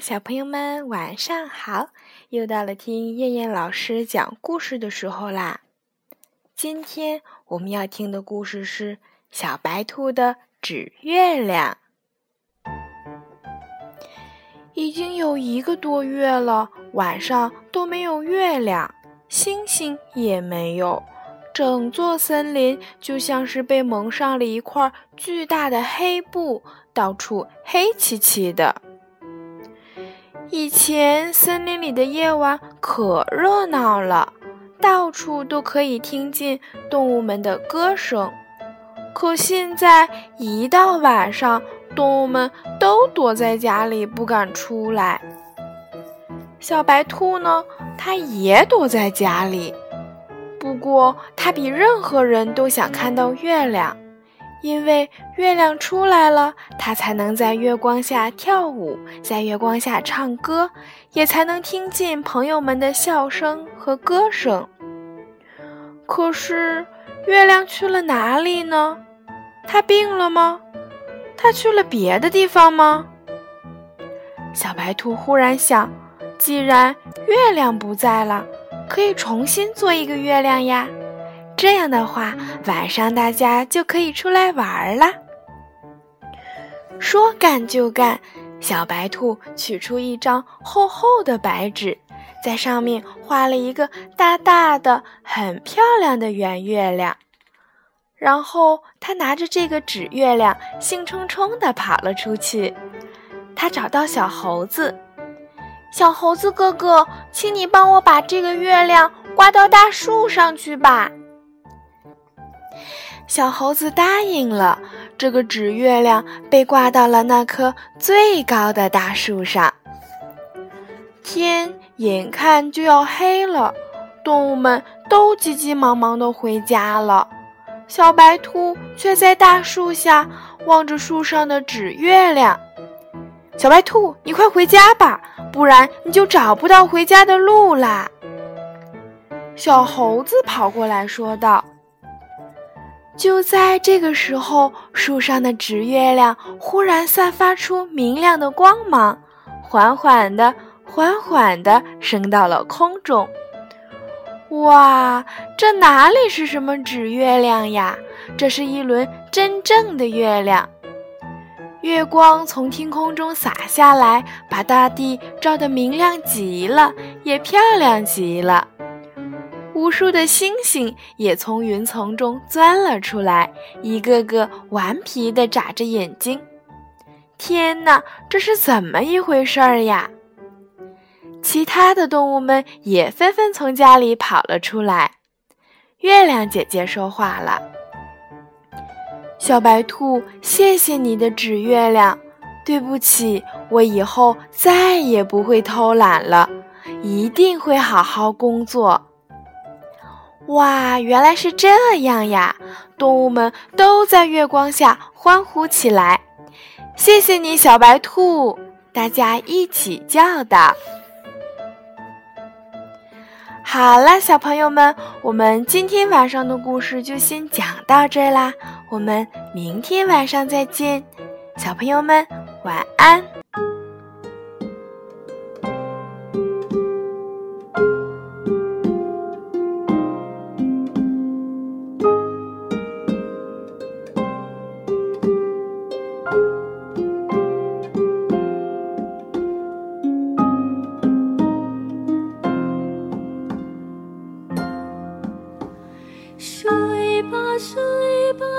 小朋友们，晚上好！又到了听燕燕老师讲故事的时候啦。今天我们要听的故事是《小白兔的纸月亮》。已经有一个多月了，晚上都没有月亮，星星也没有，整座森林就像是被蒙上了一块巨大的黑布，到处黑漆漆的。以前森林里的夜晚可热闹了，到处都可以听见动物们的歌声。可现在一到晚上，动物们都躲在家里不敢出来。小白兔呢，它也躲在家里，不过它比任何人都想看到月亮。因为月亮出来了，它才能在月光下跳舞，在月光下唱歌，也才能听见朋友们的笑声和歌声。可是，月亮去了哪里呢？它病了吗？它去了别的地方吗？小白兔忽然想，既然月亮不在了，可以重新做一个月亮呀。这样的话，晚上大家就可以出来玩啦。说干就干，小白兔取出一张厚厚的白纸，在上面画了一个大大的、很漂亮的圆月亮。然后，他拿着这个纸月亮，兴冲冲地跑了出去。他找到小猴子：“小猴子哥哥，请你帮我把这个月亮挂到大树上去吧。”小猴子答应了，这个纸月亮被挂到了那棵最高的大树上。天眼看就要黑了，动物们都急急忙忙地回家了，小白兔却在大树下望着树上的纸月亮。小白兔，你快回家吧，不然你就找不到回家的路啦！小猴子跑过来说道。就在这个时候，树上的纸月亮忽然散发出明亮的光芒，缓缓的、缓缓的升到了空中。哇，这哪里是什么纸月亮呀？这是一轮真正的月亮。月光从天空中洒下来，把大地照得明亮极了，也漂亮极了。无数的星星也从云层中钻了出来，一个个顽皮地眨着眼睛。天哪，这是怎么一回事儿呀？其他的动物们也纷纷从家里跑了出来。月亮姐姐说话了：“小白兔，谢谢你的纸月亮。对不起，我以后再也不会偷懒了，一定会好好工作。”哇，原来是这样呀！动物们都在月光下欢呼起来。谢谢你，小白兔！大家一起叫道：“好了，小朋友们，我们今天晚上的故事就先讲到这啦。我们明天晚上再见，小朋友们晚安。”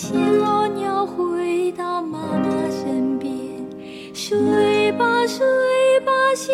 小鸟回到妈妈身边，睡吧睡吧，小，